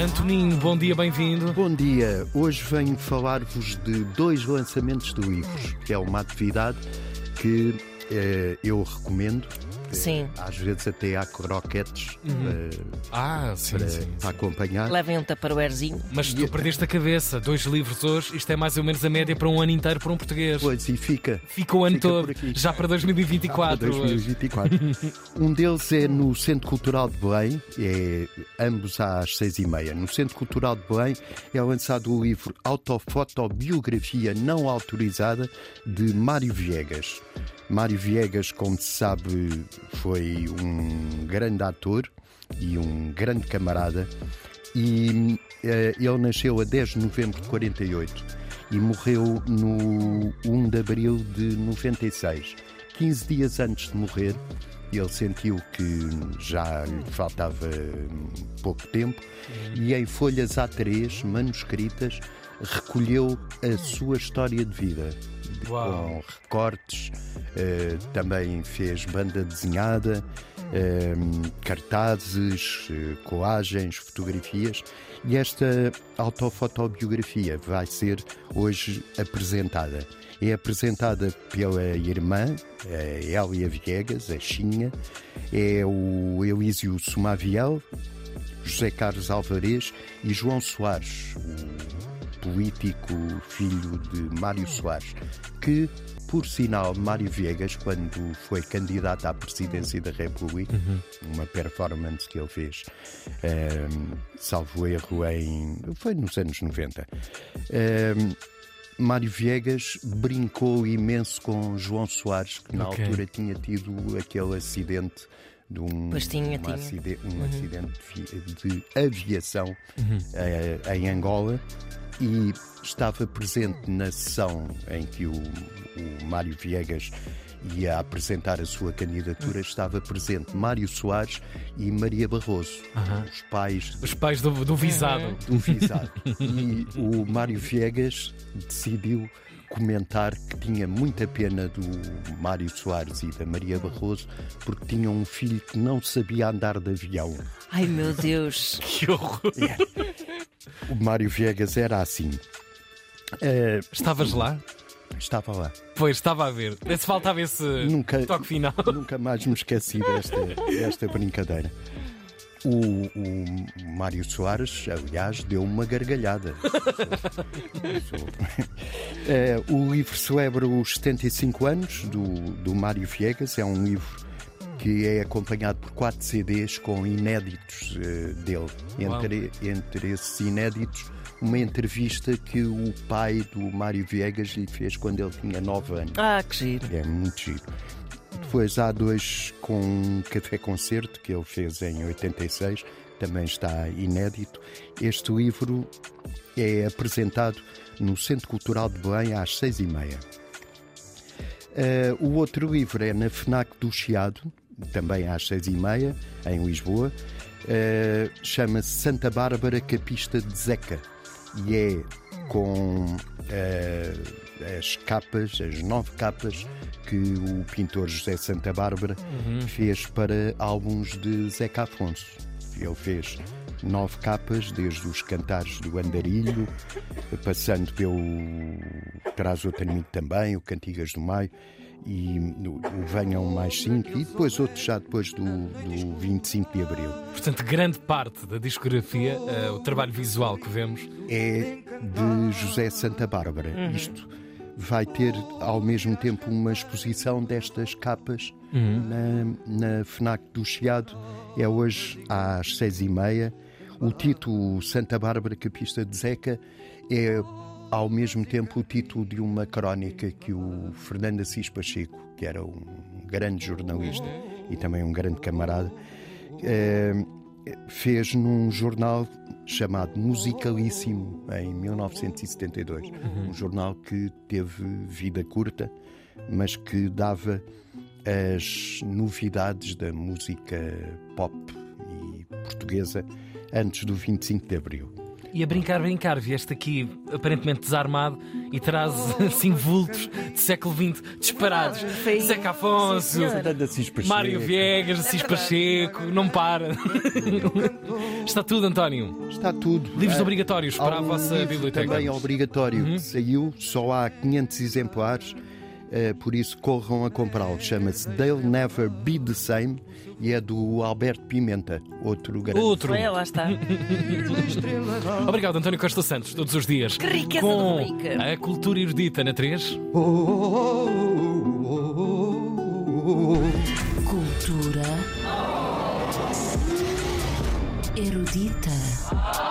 Antoninho, bom dia, bem-vindo. Bom dia. Hoje venho falar-vos de dois lançamentos de livros, que é uma atividade que eu recomendo. Sim. Às vezes até há croquetes eh, Ah, sim, para, sim. para acompanhar. Levem um. Mas tu perdeste a cabeça. Dois livros hoje, isto é mais ou menos a média para um ano inteiro para um português. Pois, e fica. Fica o ano Fica todo, já para Para 2024. hoje. 2024. um deles é no Centro Cultural de Belém, é ambos às seis e meia. No Centro Cultural de Belém é lançado o livro Autofotobiografia Não Autorizada de Mário Viegas. Mário Viegas, como se sabe, foi um grande ator e um grande camarada. E eh, ele nasceu a 10 de novembro de 48 e morreu no 1 de abril de 96. 15 dias antes de morrer, ele sentiu que já lhe faltava hum, pouco tempo e em folhas A3 manuscritas recolheu a sua história de vida. Com recortes, eh, também fez banda desenhada, eh, cartazes, eh, coagens, fotografias e esta autofotobiografia vai ser hoje apresentada. É apresentada pela irmã, a Elia Viegas, a Xinha, é o Elísio Sumaviel, José Carlos Alvarez e João Soares, político filho de Mário Soares, que, por sinal, Mário Viegas, quando foi candidato à presidência da República, uma performance que ele fez, ehm, salvo erro, em. foi nos anos 90. ehm, Mário Viegas brincou imenso com João Soares, que na Ok. altura tinha tido aquele acidente de um, tinha, um tinha. acide- um acidente de, vi- de aviação eh, em Angola e estava presente na sessão em que o, o Mário Viegas ia apresentar a sua candidatura, estava presente Mário Soares e Maria Barroso, os pais Os pais do, do visado. do visado. E o Mário Viegas decidiu comentar que tinha muita pena do Mário Soares e da Maria Barroso porque tinham um filho que não sabia andar de avião. Ai meu Deus. Que horror. O Mário Viegas era assim. Eh, Estavas lá? estava lá. Pois, estava a ver. Se faltava esse Nunca, toque final. nunca mais me esqueci desta, desta brincadeira. O, o Mário Soares, aliás, deu uma gargalhada. Eh, o livro celebra os 75 anos do, do Mário Viegas. É um livro que é acompanhado por quatro CDs com inéditos eh, dele. Entre, entre esses inéditos, uma entrevista que o pai do Mário Viegas lhe fez quando ele tinha 9 anos. Ah, que giro. É muito giro. Depois há dois com um café-concerto que ele fez em 86, também está inédito. Este livro é apresentado no Centro Cultural de Belém às seis e meia. Eh, o outro livro é na FNAC do Chiado, também às seis e meia, em Lisboa. Eh, Chama-se Santa Bárbara Capista de Zeca e é com eh, as capas, as nove capas que o pintor José Santa Bárbara fez para álbuns de Zeca Afonso. Ele fez nove capas, desde os cantares do Andarilho, passando pelo Traz o Amigo também, o Cantigas do Maio e o Venham Mais Cinco e depois outros já depois do, do 25 de Abril. Portanto, grande parte da discografia, eh, o trabalho visual que vemos, é de José Santa Bárbara. Isto vai ter ao mesmo tempo uma exposição destas capas na, na FNAC do Chiado. É hoje às seis e meia. O título Santa Bárbara Capista de Zeca é ao mesmo tempo o título de uma crónica que o Fernando Assis Pacheco, que era um grande jornalista e também um grande camarada, eh, fez num jornal chamado Musicalíssimo em 1972. Um jornal que teve vida curta, mas que dava as novidades da música pop e portuguesa antes do 25 de Abril. E a brincar, brincar, vieste aqui aparentemente desarmado e traz assim vultos de século XX disparados. Zeca Afonso. Mário Viegas, Assis Pacheco, não para. Está tudo, António. Está tudo. Livros Ah, obrigatórios para a vossa livro biblioteca. Também obrigatório Uhum. que saiu, só há 500 exemplares, é por isso corram a comprá-lo. Chama-se They'll Never Be the Same e é do Alberto Pimenta, outro grande. Outro! É, lá está. Obrigado, António Costa Santos, todos os dias. Que riqueza com A cultura erudita na 3. Cultura erudita.